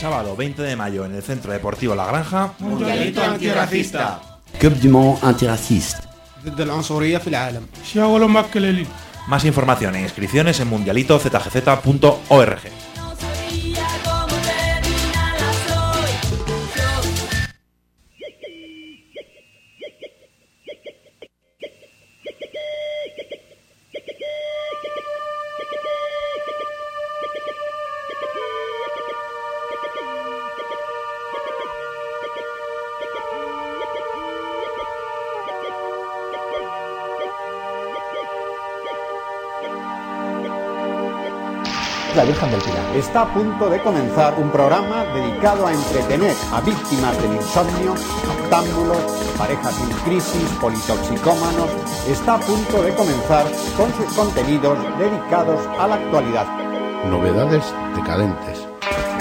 Sábado 20 de mayo en el Centro Deportivo La Granja. Mundialito antirracista. Cup du Monde antirraciste. Desde la Más información e inscripciones en mundialitozgz.org. Está a punto de comenzar un programa dedicado a entretener a víctimas del insomnio, octámbulos, parejas en crisis, politoxicómanos. Está a punto de comenzar con sus contenidos dedicados a la actualidad. Novedades decadentes.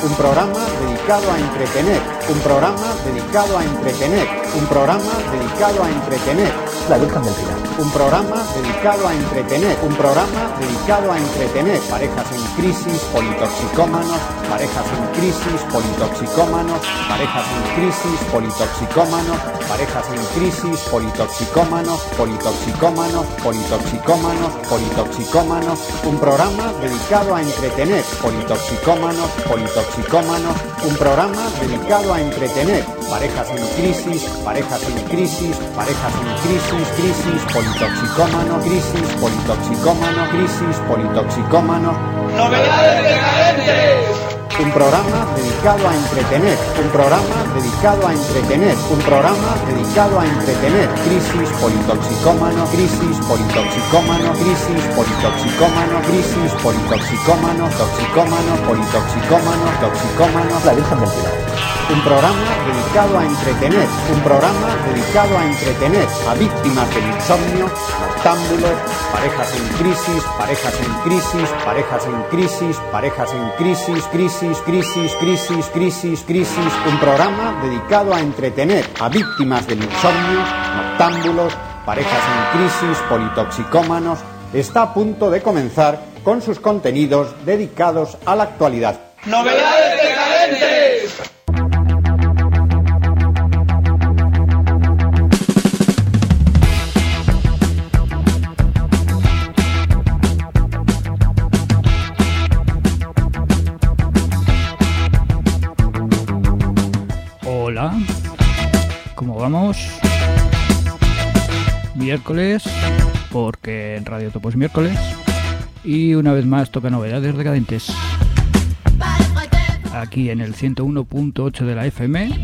Un programa dedicado a entretener, un programa dedicado a entretener, un programa dedicado a entretener. La Virgen del Pilar. Un programa dedicado a entretener, un programa dedicado a entretener. Parejas en crisis, politoxicómanos, parejas en crisis, politoxicómanos, parejas en crisis, politoxicómanos, parejas en crisis, politoxicómanos, politoxicómanos, politoxicómanos, politoxicómanos, un programa dedicado a entretener. Politoxicómanos, politoxicómanos, un programa dedicado a entretener. Parejas en crisis, parejas en crisis, parejas en crisis, crisis, politoxicómano, crisis, politoxicómano, crisis, politoxicómano. ¡Novedades decadentes! Un programa dedicado a entretener, un programa dedicado a entretener, un programa dedicado a entretener. Crisis, politoxicómano, crisis, politoxicómano, crisis, politoxicómano, crisis, politoxicómano, toxicómano, politoxicómano, toxicómano. La Virgen del Pilar. Un programa dedicado a entretener, un programa dedicado a entretener a víctimas del insomnio, noctámbulos, parejas en crisis, parejas en crisis, parejas en crisis, parejas en crisis, crisis, crisis, crisis, crisis, crisis. Un programa dedicado a entretener a víctimas del insomnio, noctámbulos, parejas en crisis, politoxicómanos. Está a punto de comenzar con sus contenidos dedicados a la actualidad. ¡Novedades vamos? Miércoles, porque en Radio Topo es miércoles. Y una vez más toca novedades decadentes. Aquí en el 101.8 de la FM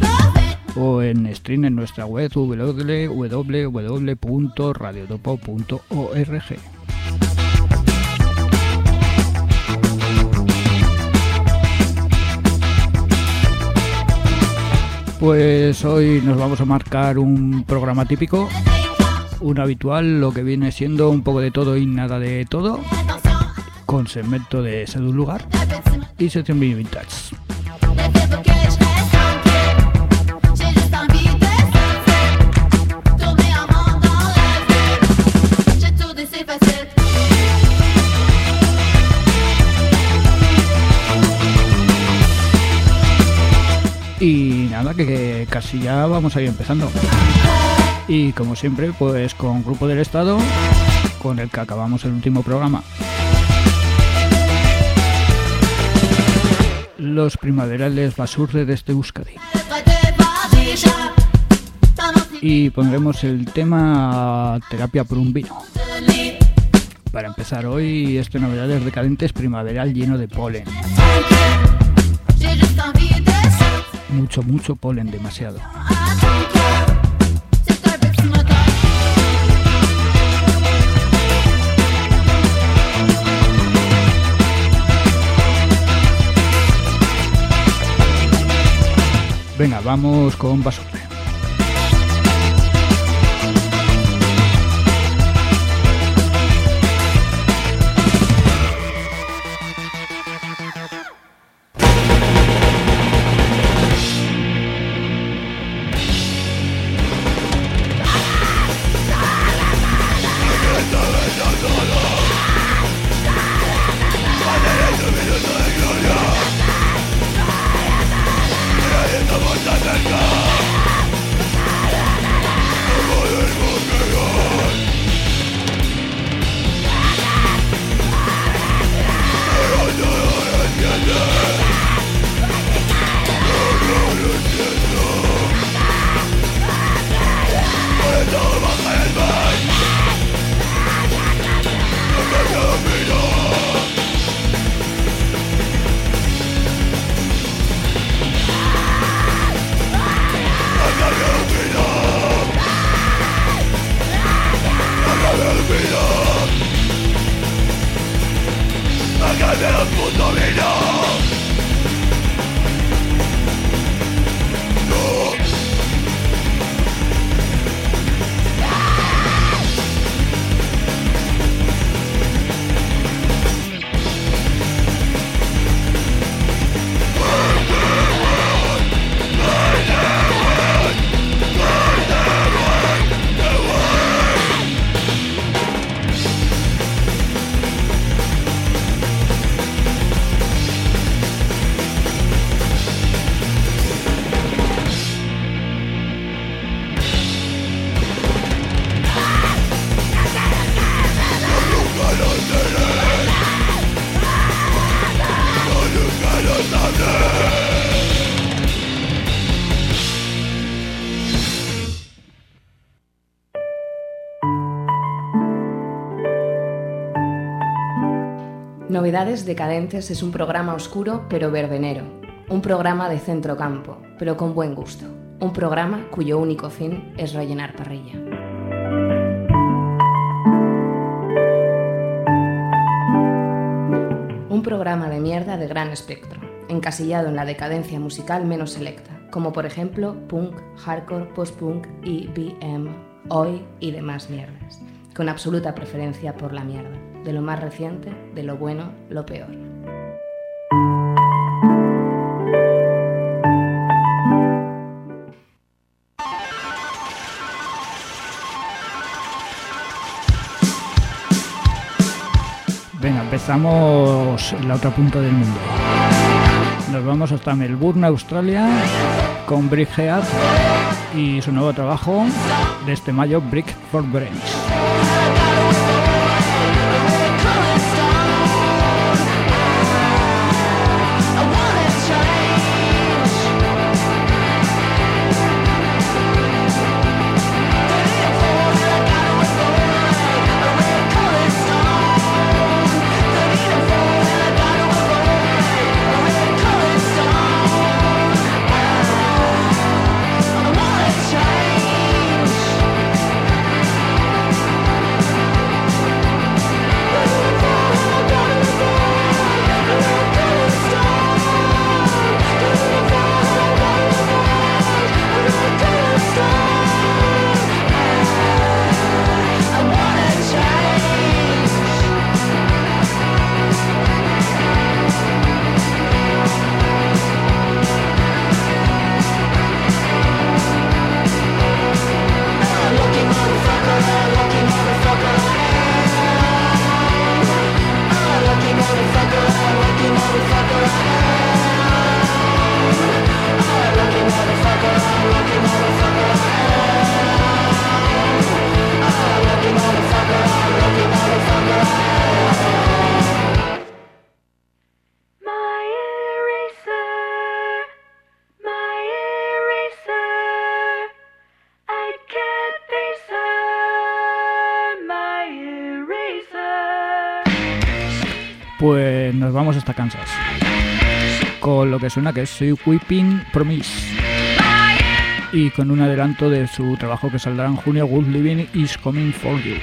o en stream en nuestra web www.radiotopo.org. Pues hoy nos vamos a marcar un programa típico, un habitual, lo que viene siendo un poco de todo y nada de todo, con segmento de Sed un lugar y sección Vintage. Casi ya vamos a ir empezando. Y como siempre, pues con Grupo del Estado, con el que acabamos el último programa. Los primaverales Basurre desde Euskadi. Y pondremos el tema Terapia por un vino. Para empezar hoy, este Novedades Decadentes primaveral lleno de polen. Mucho, mucho polen, demasiado. Venga, vamos con Basurre. Novedades Decadentes es un programa oscuro pero verbenero, un programa de centro campo, pero con buen gusto, un programa cuyo único fin es rellenar parrilla. Un programa de mierda de gran espectro, encasillado en la decadencia musical menos selecta, como por ejemplo punk, hardcore, post-punk, EBM, hoy y demás mierdas, con absoluta preferencia por la mierda, de lo más reciente, de lo bueno, lo peor. Venga, empezamos en la otra punta del mundo. Nos vamos hasta Melbourne, Australia, con Brick Head y su nuevo trabajo de este mayo, Brick for Brains. Pues nos vamos hasta Kansas. Con lo que suena que es Soy Whipping Promise. Y con un adelanto de su trabajo que saldrá en junio, Good Living is Coming for You.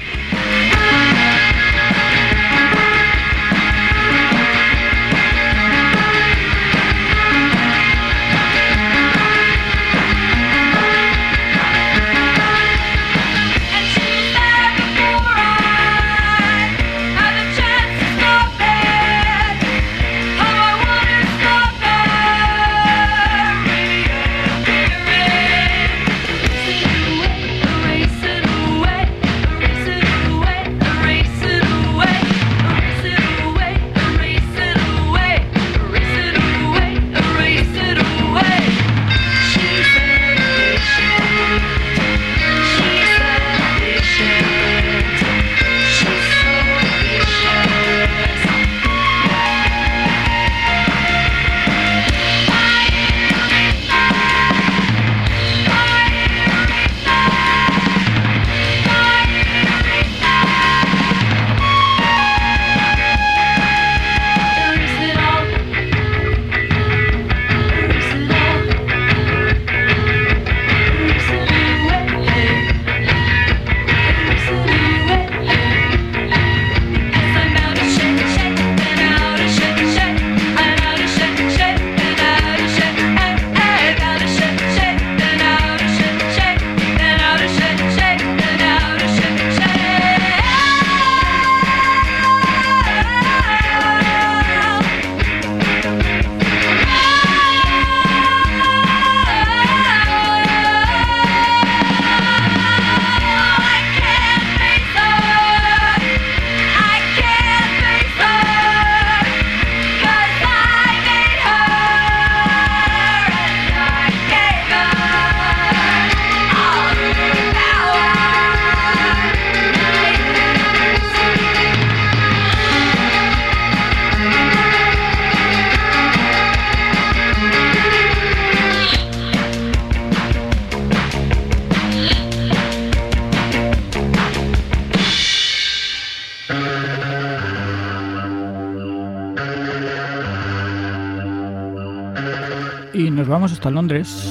vamos hasta Londres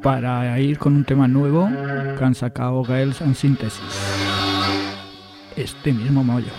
para ir con un tema nuevo que han sacado Girls and Synthesis. Este mismo mollo.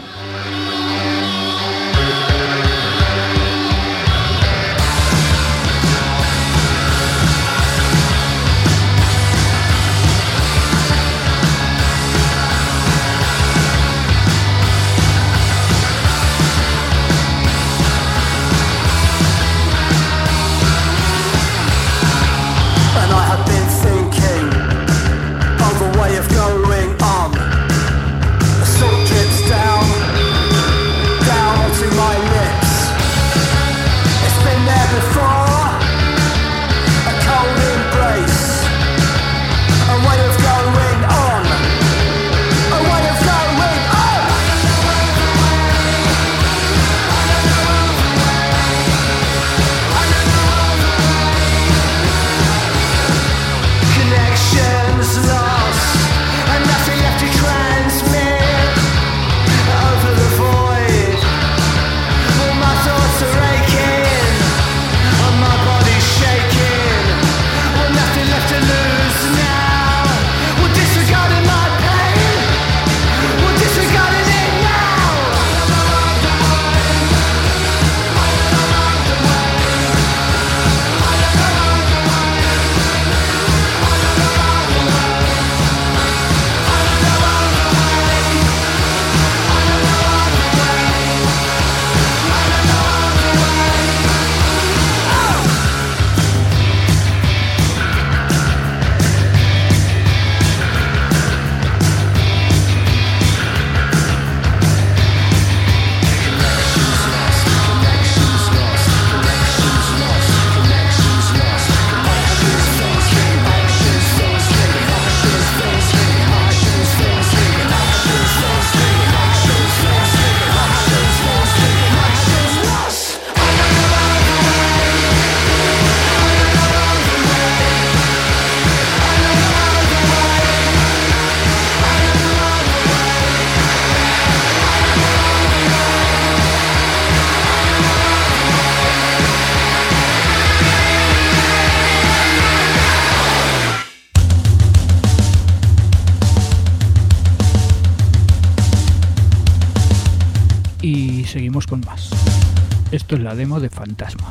Esto es la demo de Fantasma,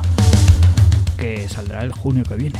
que saldrá el junio que viene.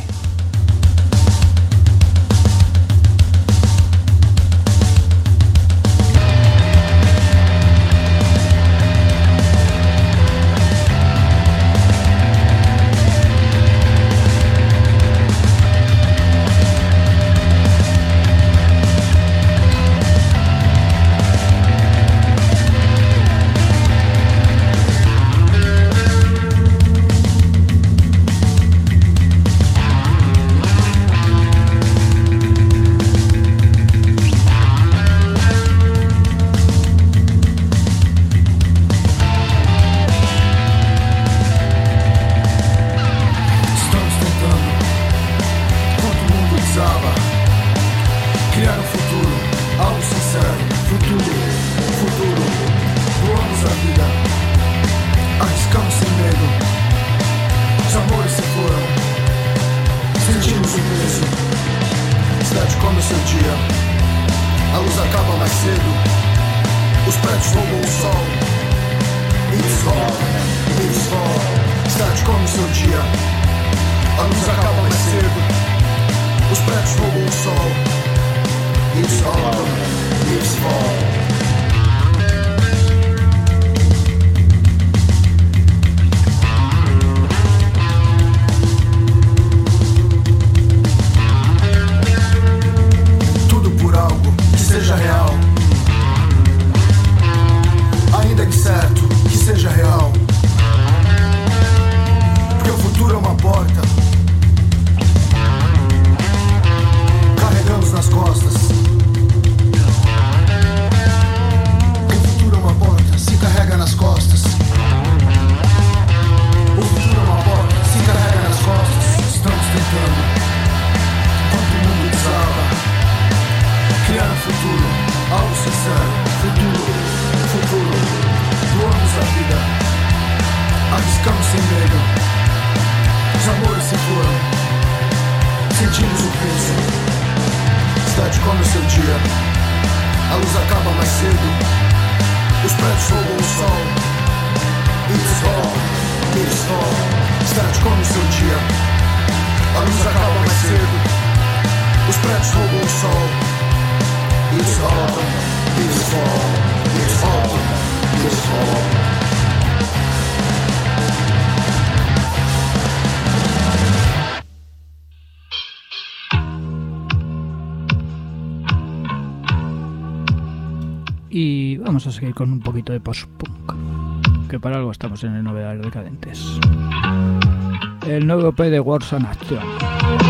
post-punk, que para algo estamos en el novedad Novedades Decadentes. El nuevo P de Wars and Action.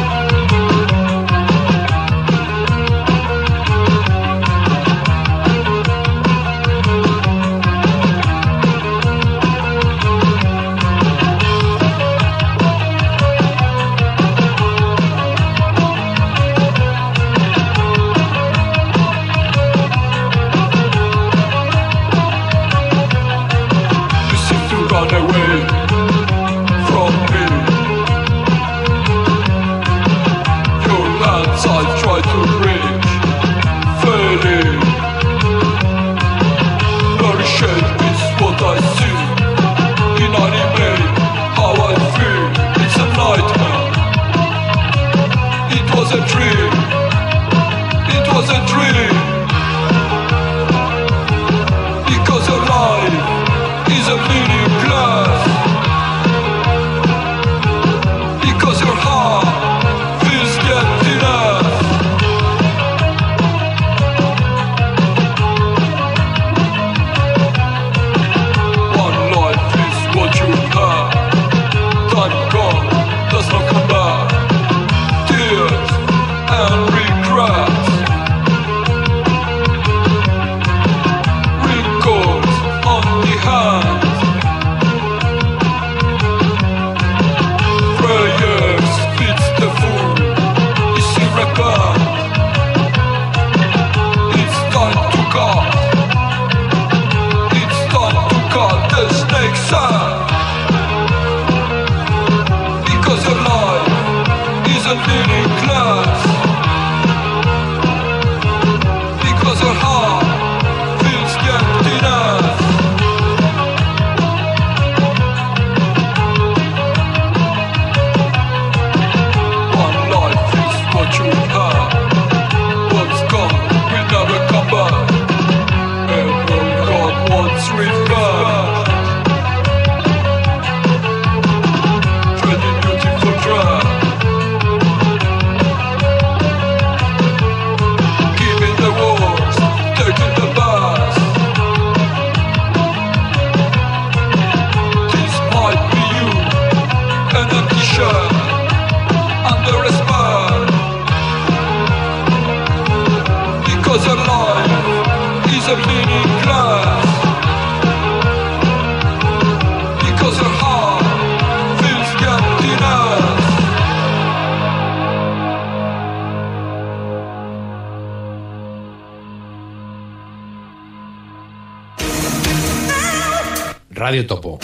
Topo.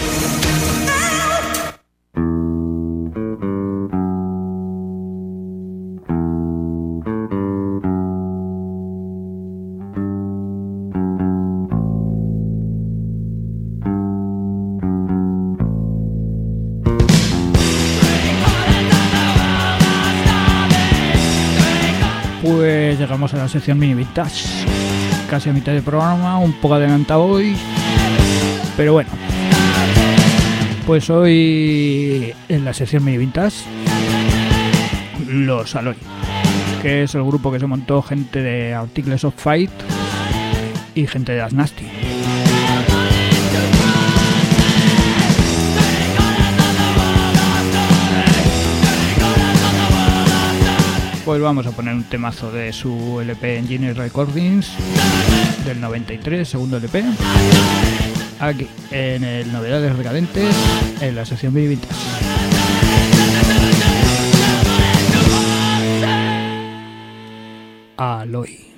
Pues llegamos a la sección mini vintage. Casi a mitad del programa, un poco adelantado hoy. Pero bueno, pues hoy en la sesión Mini Vintage, Los Aloy, que es el grupo que se montó gente de Articles of Fight y gente de Las Nasty. Pues vamos a poner un temazo de su LP Engineer Recordings del 93, segundo LP aquí en el Novedades Recadentes, en la sección Mini Aloy.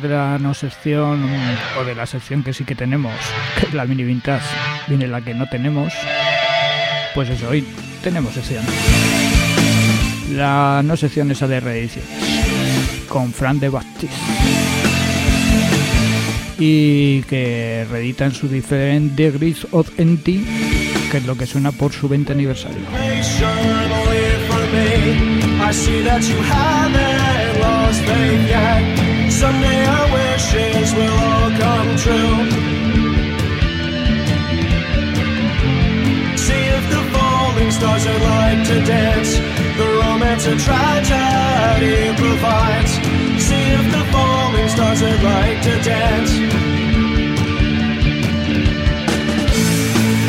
De la no sección, o de la sección que sí que tenemos, que es la mini vintage, viene la que no tenemos, pues eso, hoy tenemos sección. La no sección esa de reediciones, con Fran de Baptiste. Y que reedita en su diferente Degrees of Empty, que es lo que suena por su 20 aniversario. Someday our wishes will all come true. See if the falling stars would like to dance. The romance a tragedy provides. See if the falling stars would like to dance.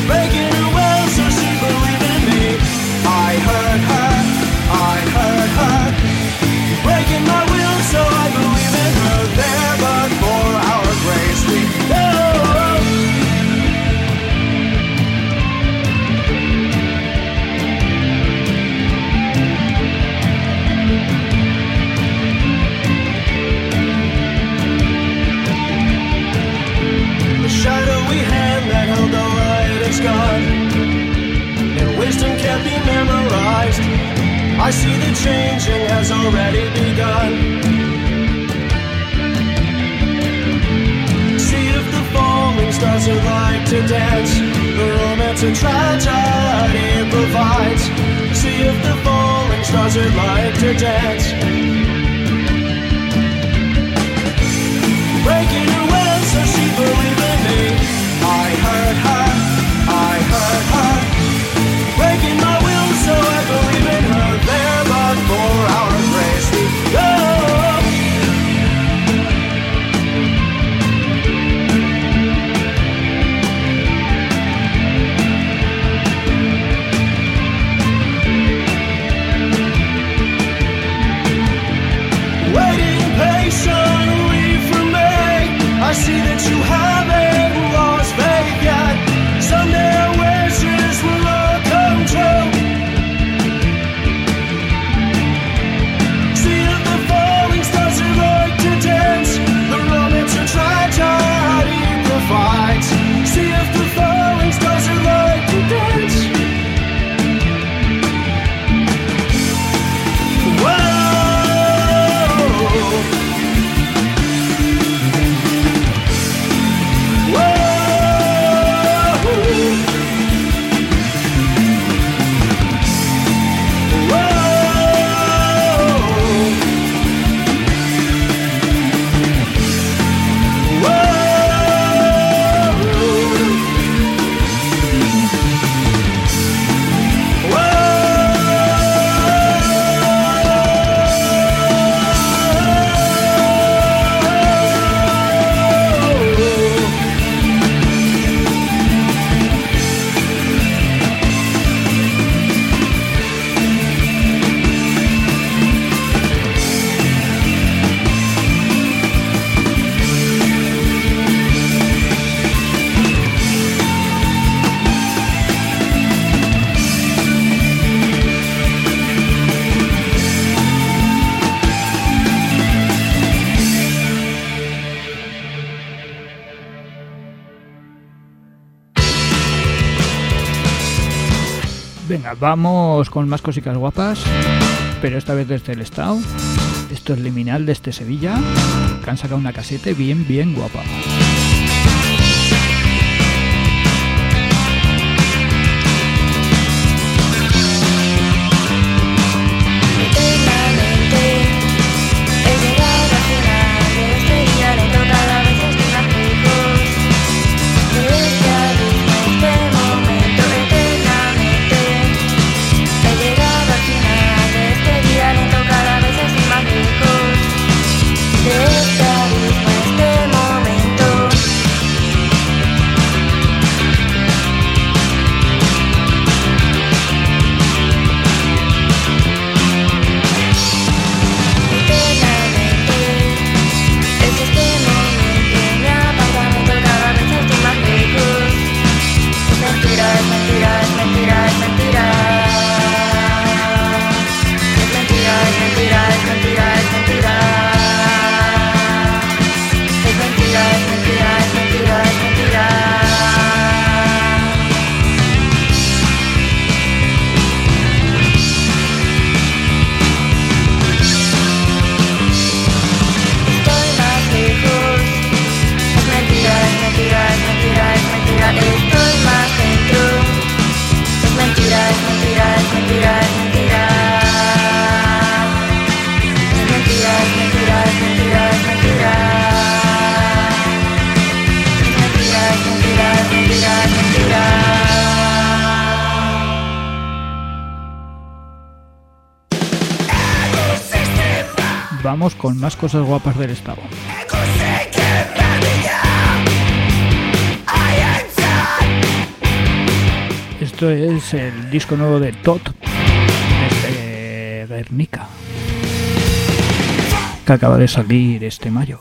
Breaking her will so she believed in me. I heard her, I heard her. Breaking my will is gone. And wisdom can't be memorized. I see the changing has already begun. See if the falling stars would like to dance. The romance and tragedy provides. See if the falling stars would like to dance. Breaking her will so she believed in me. I heard her, I heard vamos con más cositas guapas, pero esta vez desde el estado. Esto es Liminal desde Sevilla, que han sacado una casete bien, bien guapa. Más cosas guapas del estado. Esto es el disco nuevo de Tot desde Guernica que acaba de salir este mayo.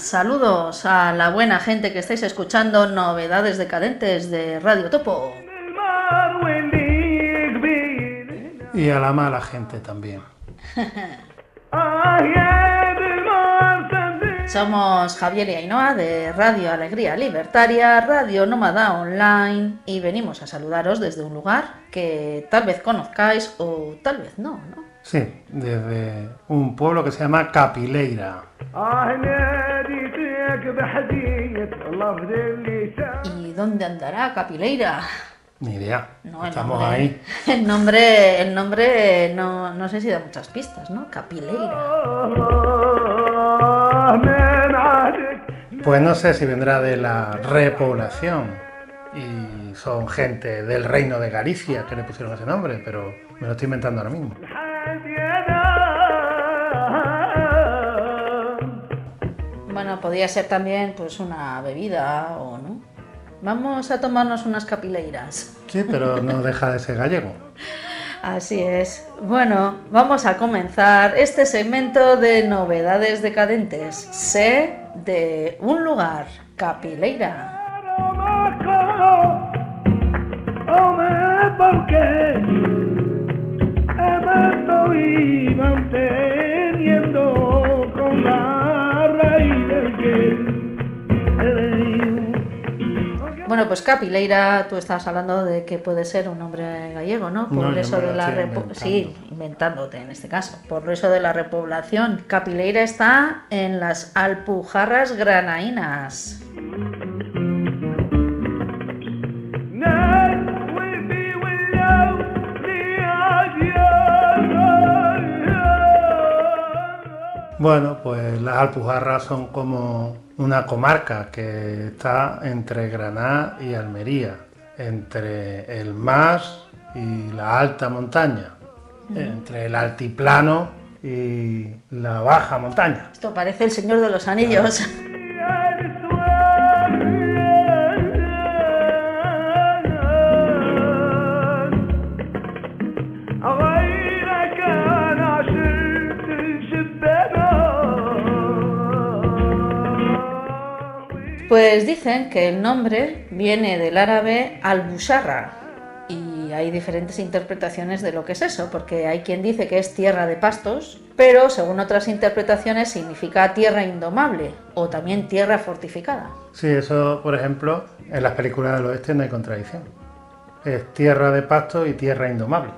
Saludos a la buena gente que estáis escuchando novedades decadentes de Radio Topo. Y a la mala gente también. Somos Javier y Ainhoa de Radio Alegría Libertaria, Radio Nómada Online y venimos a saludaros desde un lugar que tal vez conozcáis o tal vez no, ¿no? Sí, desde un pueblo que se llama Capileira. ¿Y dónde andará Capileira? Ni idea. No, Estamos nombre, ahí. El nombre, el nombre no, no sé si da muchas pistas, ¿no? Capileira. Pues no sé si vendrá de la repoblación. y son gente del reino de Galicia que le pusieron ese nombre, pero me lo estoy inventando ahora mismo. Bueno, podría ser también pues una bebida o no. Vamos a tomarnos unas capileiras. Sí, pero no deja de ser gallego. Así es. Bueno, vamos a comenzar este segmento de novedades decadentes. Sé de un lugar, Capileira. Bueno, pues Capileira, tú estabas hablando de que puede ser un nombre gallego, ¿no? Por No, eso de la inventando. sí, inventándote en este caso. Por eso de la repoblación. Capileira está en las Alpujarras Granaínas. Bueno, pues las Alpujarras son como una comarca que está entre Granada y Almería, entre el Mas y la alta montaña, entre el altiplano y la baja montaña. Esto parece el Señor de los Anillos. Pues dicen que el nombre viene del árabe al-Busharra y hay diferentes interpretaciones de lo que es eso, porque hay quien dice que es tierra de pastos, pero según otras interpretaciones significa tierra indomable o también tierra fortificada. Sí, eso, por ejemplo, en las películas del oeste no hay contradicción. Es tierra de pasto y tierra indomable.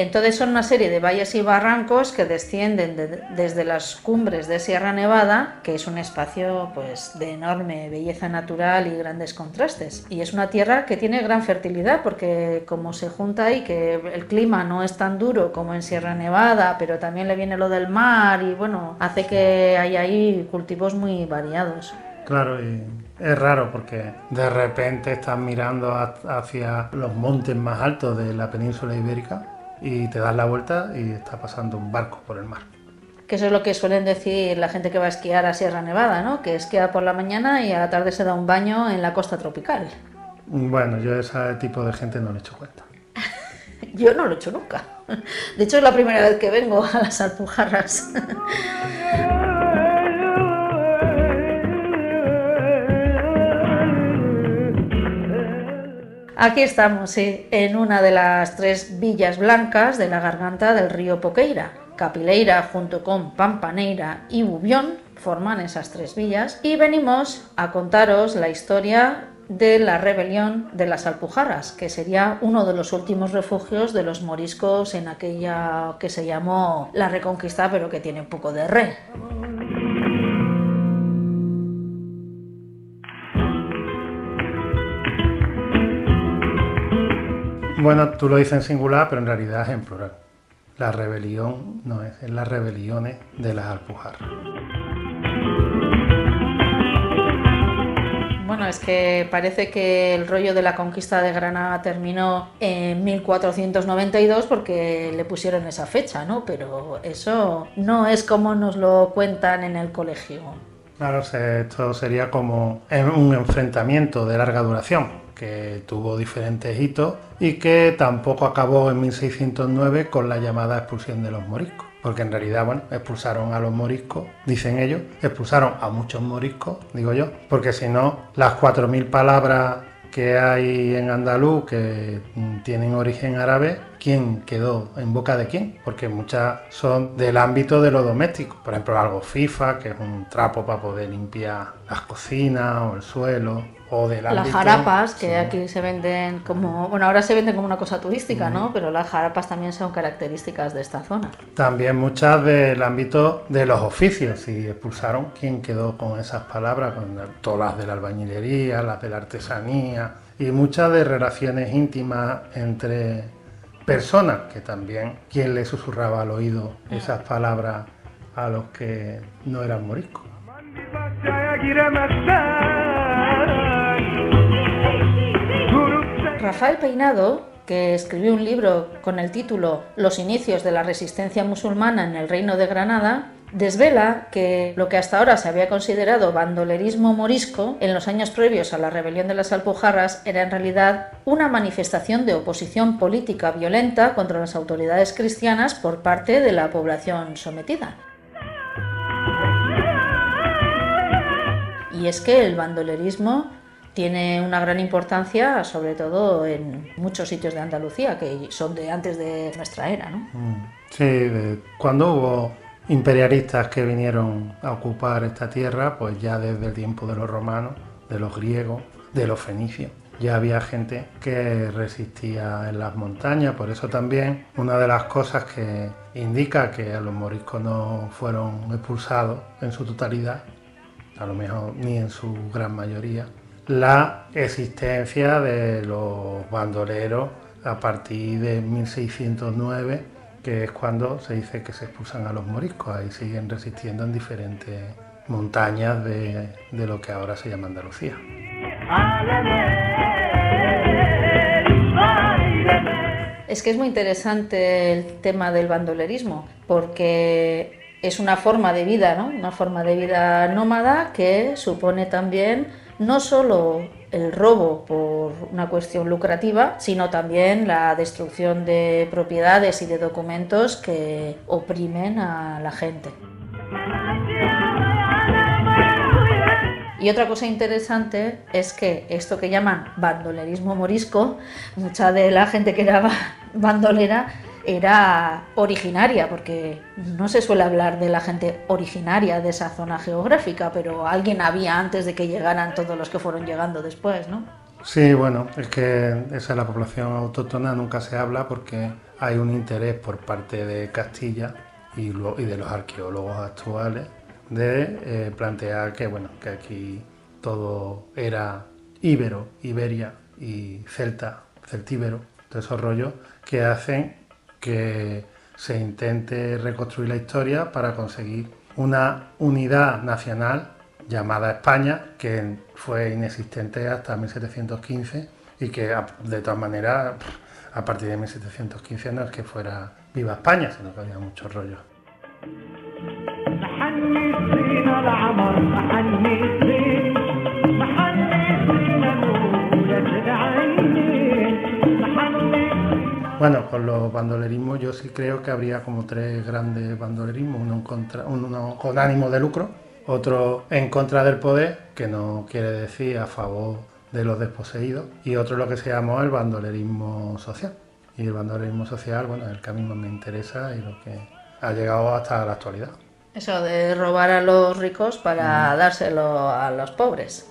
Entonces son una serie de valles y barrancos que descienden de- desde las cumbres de Sierra Nevada, que es un espacio pues de enorme belleza natural y grandes contrastes. Y es una tierra que tiene gran fertilidad porque como se junta ahí que el clima no es tan duro como en Sierra Nevada, pero también le viene lo del mar y bueno, hace que haya ahí cultivos muy variados. Claro, y es raro porque de repente estás mirando ha- hacia los montes más altos de la península ibérica y te das la vuelta y está pasando un barco por el mar. Que eso es lo que suelen decir la gente que va a esquiar a Sierra Nevada, ¿no? Que esquía por la mañana y a la tarde se da un baño en la costa tropical. Bueno, yo a ese tipo de gente no le echo cuenta. Yo no lo he hecho nunca. De hecho, es la primera vez que vengo a las Alpujarras. Aquí estamos, en una de las tres villas blancas de la garganta del río Poqueira. Capileira junto con Pampaneira y Bubión forman esas tres villas y venimos a contaros la historia de la rebelión de las Alpujarras, que sería uno de los últimos refugios de los moriscos en aquella que se llamó la Reconquista, pero que tiene un poco de re. Bueno, tú lo dices en singular, pero en realidad es en plural. La rebelión no es, es las rebeliones de las Alpujarras. Bueno, es que parece que el rollo de la conquista de Granada terminó en 1492 porque le pusieron esa fecha, ¿no? Pero eso no es como nos lo cuentan en el colegio. Claro, esto sería como un enfrentamiento de larga duración que tuvo diferentes hitos y que tampoco acabó en 1609 con la llamada expulsión de los moriscos. Porque en realidad, bueno, expulsaron a los moriscos, dicen ellos, expulsaron a muchos moriscos, digo yo, porque si no, las 4.000 palabras que hay en andaluz que mm, tienen origen árabe, ¿quién quedó en boca de quién? Porque muchas son del ámbito de lo doméstico. Por ejemplo, algo FIFA, que es un trapo para poder limpiar las cocinas o el suelo, o del Las jarapas, que sí. aquí se venden como, bueno, ahora se venden como una cosa turística, ¿no? Pero las jarapas también son características de esta zona. También muchas del ámbito de los oficios, y expulsaron quién quedó con esas palabras, con todas las de la albañilería, las de la artesanía, y muchas de relaciones íntimas entre personas, que también quién le susurraba al oído esas palabras a los que no eran moriscos. Rafael Peinado, que escribió un libro con el título Los inicios de la resistencia musulmana en el Reino de Granada, desvela que lo que hasta ahora se había considerado bandolerismo morisco en los años previos a la rebelión de las Alpujarras era en realidad una manifestación de oposición política violenta contra las autoridades cristianas por parte de la población sometida. Y es que el bandolerismo tiene una gran importancia, sobre todo en muchos sitios de Andalucía, que son de antes de nuestra era. ¿no? Sí, de- cuando hubo imperialistas que vinieron a ocupar esta tierra, pues ya desde el tiempo de los romanos, de los griegos, de los fenicios. Ya había gente que resistía en las montañas, por eso también una de las cosas que indica que a los moriscos no fueron expulsados en su totalidad, a lo mejor ni en su gran mayoría, la existencia de los bandoleros a partir de 1609, que es cuando se dice que se expulsan a los moriscos, ahí siguen resistiendo en diferentes montañas de, de lo que ahora se llama Andalucía. Es que es muy interesante el tema del bandolerismo, porque es una forma de vida, ¿no? Una forma de vida nómada que supone también no solo el robo por una cuestión lucrativa, sino también la destrucción de propiedades y de documentos que oprimen a la gente. Y otra cosa interesante es que esto que llaman bandolerismo morisco, mucha de la gente que era ba- bandolera era originaria, porque no se suele hablar de la gente originaria de esa zona geográfica, pero alguien había antes de que llegaran todos los que fueron llegando después, ¿no? Sí, bueno, es que esa es la población autóctona, nunca se habla porque hay un interés por parte de Castilla y, de los arqueólogos actuales de eh, plantear que, bueno, que aquí todo era íbero, Iberia y celta, celtíbero, todos esos rollos que hacen que se intente reconstruir la historia para conseguir una unidad nacional llamada España, que fue inexistente hasta 1715 y que de todas maneras a partir de 1715 no es que fuera viva España, sino que había muchos rollos. Bueno, con los bandolerismos yo sí creo que habría como tres grandes bandolerismos, uno, en contra- uno con ánimo de lucro, otro en contra del poder, que no quiere decir a favor de los desposeídos, y otro lo que se llamó el bandolerismo social. Y el bandolerismo social, bueno, es el que a mí más me interesa y lo que ha llegado hasta la actualidad. Eso de robar a los ricos para dárselo a los pobres.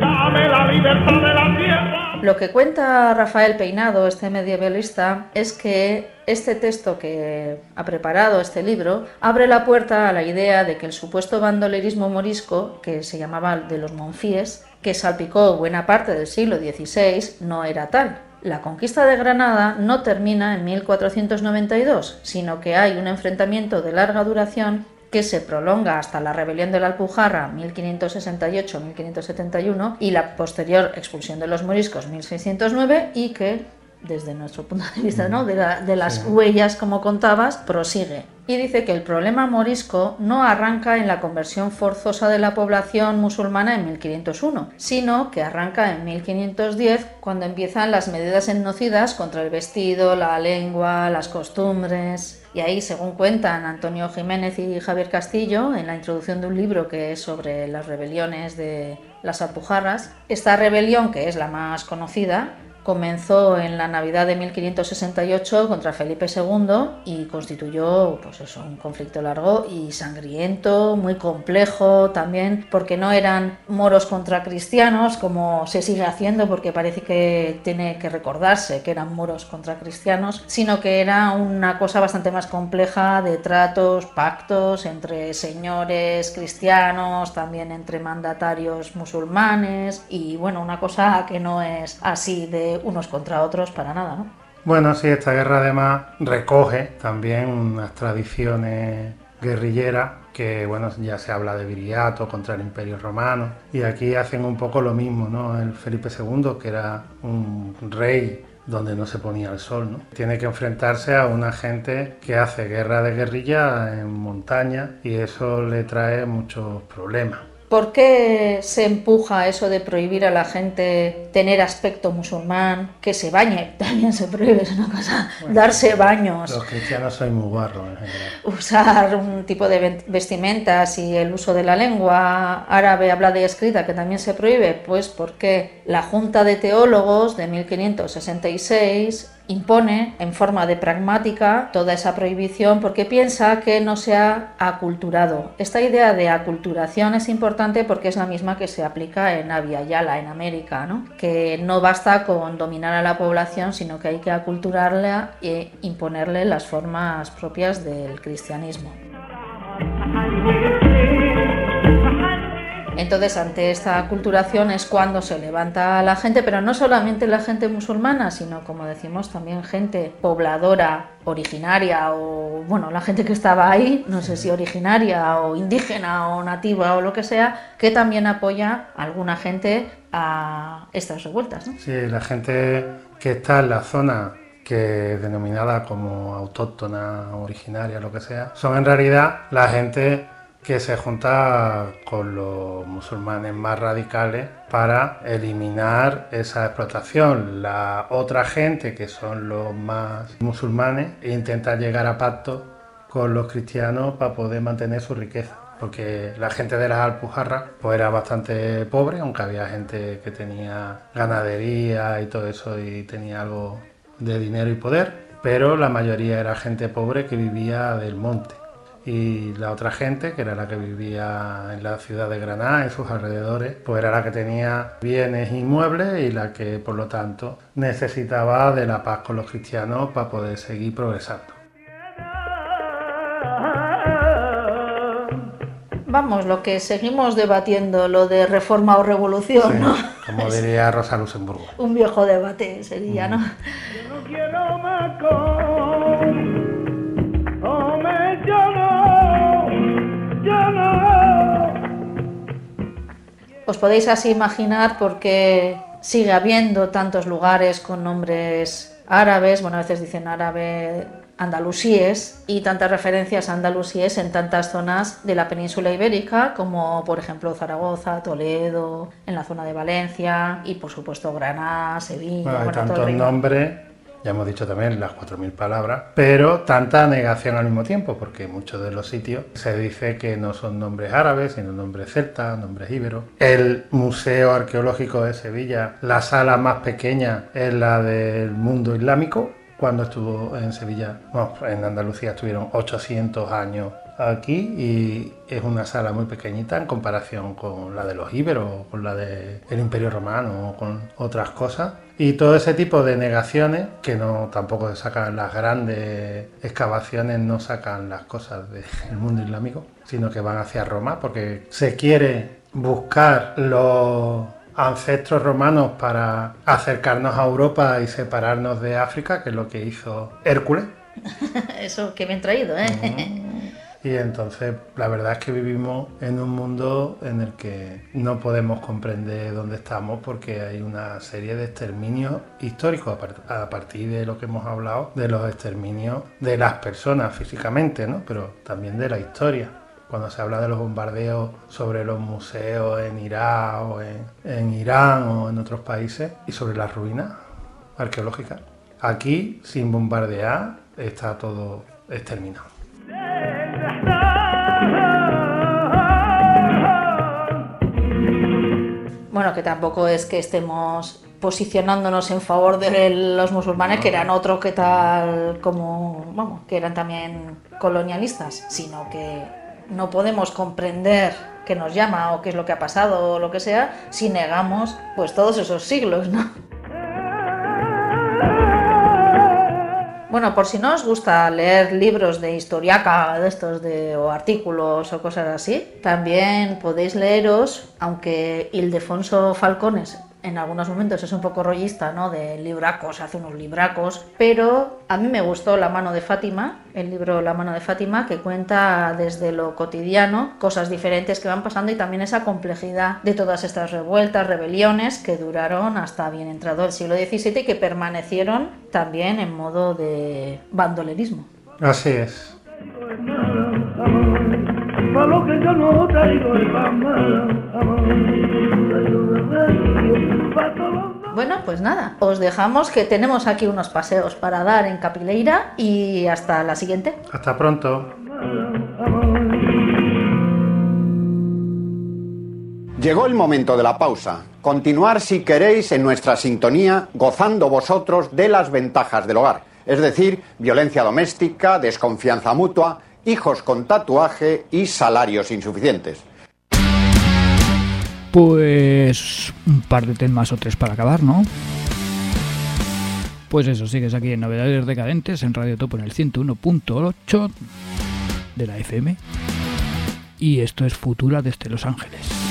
Dame la libertad de la tierra Lo que cuenta Rafael Peinado, este medievalista, es que este texto que ha preparado, este libro, abre la puerta a la idea de que el supuesto bandolerismo morisco, que se llamaba de los Monfíes, que salpicó buena parte del siglo XVI, no era tal. La conquista de Granada no termina en 1492, sino que hay un enfrentamiento de larga duración que se prolonga hasta la rebelión de la Alpujarra 1568-1571 y la posterior expulsión de los moriscos 1609 y que desde nuestro punto de vista ¿no? de, la- de las Sí. huellas como contabas prosigue y dice que el problema morisco no arranca en la conversión forzosa de la población musulmana en 1501 sino que arranca en 1510 cuando empiezan las medidas etnocidas contra el vestido, la lengua, las costumbres. Y ahí, según cuentan Antonio Jiménez y Javier Castillo, en la introducción de un libro que es sobre las rebeliones de las Alpujarras, esta rebelión, que es la más conocida, comenzó en la Navidad de 1568 contra Felipe II y constituyó pues eso, un conflicto largo y sangriento, muy complejo también, porque no eran moros contra cristianos, como se sigue haciendo, porque parece que tiene que recordarse que eran moros contra cristianos, sino que era una cosa bastante más compleja de tratos, pactos entre señores cristianos, también entre mandatarios musulmanes y bueno, una cosa que no es así de unos contra otros para nada, ¿no? Bueno, sí, esta guerra además recoge también unas tradiciones guerrilleras que bueno, ya se habla de viriato contra el Imperio Romano, y aquí hacen un poco lo mismo, ¿no? El Felipe II, que era un rey donde no se ponía el sol, ¿no? Tiene que enfrentarse a una gente que hace guerra de guerrilla en montaña y eso le trae muchos problemas. ¿Por qué se empuja eso de prohibir a la gente tener aspecto musulmán, que se bañe? También se prohíbe, es una cosa. darse baños, Los cristianos son muy guarros en general. usar un tipo de vestimentas y el uso de la lengua árabe hablada y escrita, que también se prohíbe, pues porque la Junta de Teólogos de 1566 impone en forma de pragmática toda esa prohibición porque piensa que no se ha aculturado. Esta idea de aculturación es importante porque es la misma que se aplica en Yala, en América, ¿no? que no basta con dominar a la población, sino que hay que aculturarla e imponerle las formas propias del cristianismo. Entonces, ante esta aculturación es cuando se levanta la gente, pero no solamente la gente musulmana, sino, como decimos, también gente pobladora, originaria, o bueno, la gente que estaba ahí, no sé si originaria o indígena o nativa o lo que sea, que también apoya alguna gente a estas revueltas. ¿no? Sí, la gente que está en la zona que denominada como autóctona, originaria, lo que sea, son en realidad la gente que se junta con los musulmanes más radicales para eliminar esa explotación. La otra gente, que son los más musulmanes, intenta llegar a pactos con los cristianos para poder mantener su riqueza. Porque la gente de las Alpujarras pues era bastante pobre, aunque había gente que tenía ganadería y todo eso y tenía algo de dinero y poder, pero la mayoría era gente pobre que vivía del monte y la otra gente, que era la que vivía en la ciudad de Granada, en sus alrededores, pues era la que tenía bienes inmuebles y la que, por lo tanto, necesitaba de la paz con los cristianos para poder seguir progresando. Vamos, lo que seguimos debatiendo, lo de reforma o revolución, Sí, ¿no? como diría Rosa Luxemburgo. Un viejo debate sería, ¿no? quiero más con. Os podéis así imaginar por qué sigue habiendo tantos lugares con nombres árabes, bueno, a veces dicen árabe andalusíes y tantas referencias a andalusíes en tantas zonas de la península ibérica como por ejemplo Zaragoza, Toledo, en la zona de Valencia y por supuesto Granada, Sevilla, Bueno, hay bueno, tantos nombres, ya hemos dicho también las 4.000 palabras, pero tanta negación al mismo tiempo, porque muchos de los sitios se dice que no son nombres árabes, sino nombres celtas, nombres íberos. El Museo Arqueológico de Sevilla, la sala más pequeña es la del mundo islámico. Cuando estuvo en Sevilla, bueno, en Andalucía estuvieron 800 años aquí y es una sala muy pequeñita en comparación con la de los íberos, con la del Imperio Romano o con otras cosas. Y todo ese tipo de negaciones, que no tampoco sacan las grandes excavaciones, no sacan las cosas del mundo islámico, sino que van hacia Roma, porque se quiere buscar los ancestros romanos para acercarnos a Europa y separarnos de África, que es lo que hizo Hércules. Eso que bien traído, ¿eh? Y entonces la verdad es que vivimos en un mundo en el que no podemos comprender dónde estamos porque hay una serie de exterminios históricos a, par- a partir de lo que hemos hablado, de los exterminios de las personas físicamente, ¿no? pero también de la historia. Cuando se habla de los bombardeos sobre los museos en Irak o en Irán o en otros países y sobre las ruinas arqueológicas. Aquí, sin bombardear, está todo exterminado. Bueno, que tampoco es que estemos posicionándonos en favor de los musulmanes, que eran otro que tal como, vamos, que eran también colonialistas, sino que no podemos comprender qué nos llama o qué es lo que ha pasado o lo que sea si negamos pues todos esos siglos, ¿no? Bueno, por si no os gusta leer libros de historiaca de estos de, o artículos o cosas así, también podéis leeros, aunque Ildefonso Falcones en algunos momentos es un poco rollista, ¿no? De libracos, hace unos libracos, pero a mí me gustó La mano de Fátima, el libro La mano de Fátima, que cuenta desde lo cotidiano cosas diferentes que van pasando y también esa complejidad de todas estas revueltas, rebeliones que duraron hasta bien entrado el siglo XVII y que permanecieron también en modo de bandolerismo. Así es. Pa' lo que yo no traigo el pan Bueno, pues nada, os dejamos que tenemos aquí unos paseos para dar en Capileira y hasta la siguiente. Hasta pronto. Llegó el momento de la pausa. Continuar si queréis en nuestra sintonía, gozando vosotros de las ventajas del hogar, es decir, violencia doméstica, desconfianza mutua, hijos con tatuaje y salarios insuficientes. Pues un par de temas o tres para acabar, ¿no? Pues eso, sigues aquí en Novedades Decadentes en Radio Topo en el 101.8 de la FM. Y esto es Futura desde Los Ángeles.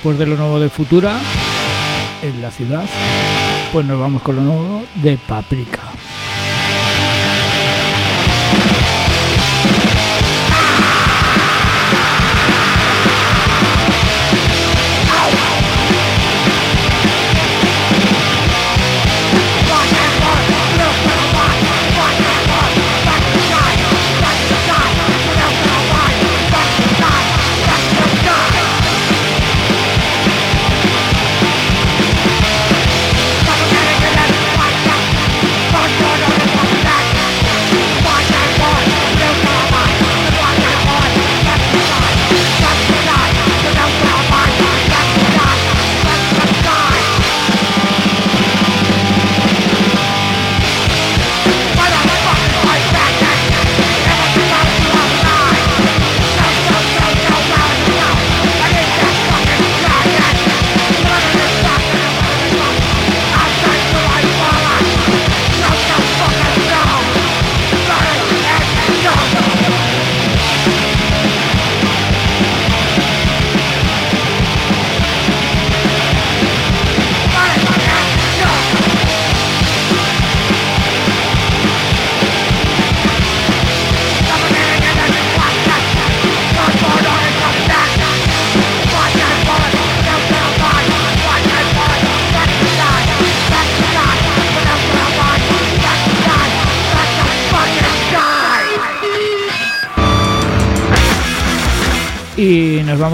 Después de lo nuevo de Futura, en la ciudad, pues nos vamos con lo nuevo de Paprika.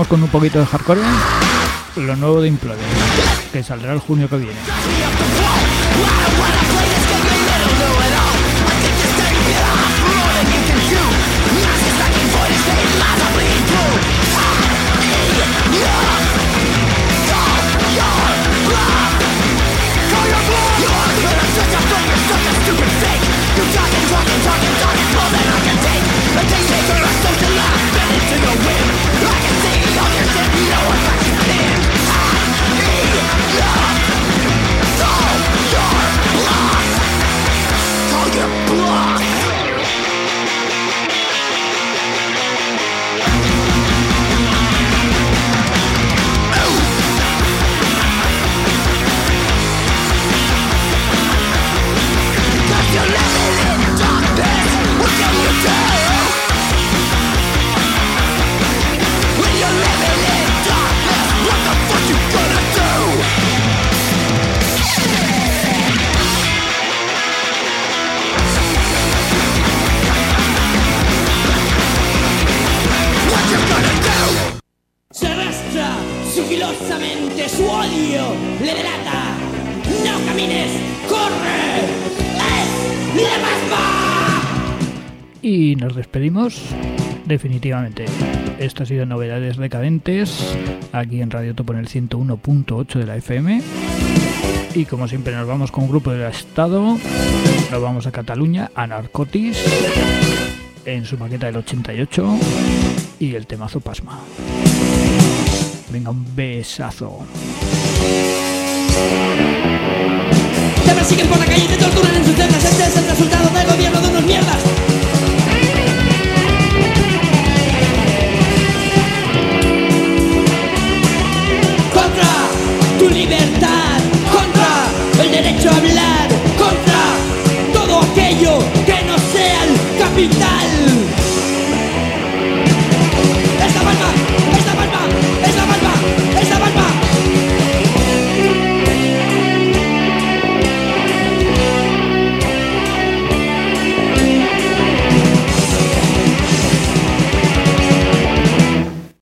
Con un poquito de hardcore. Lo nuevo de Implode, que saldrá el junio que viene. Definitivamente. Esto ha sido Novedades Decadentes, aquí en Radio Topo en el 101.8 de la FM. Y como siempre nos vamos con un grupo del Estado, nos vamos a Cataluña, a Narcotis, en su maqueta del 88, y el temazo Pasma. Venga, un besazo. Te persiguen por la calle te torturan en sus. Este es el resultado del gobierno de unos mierdas.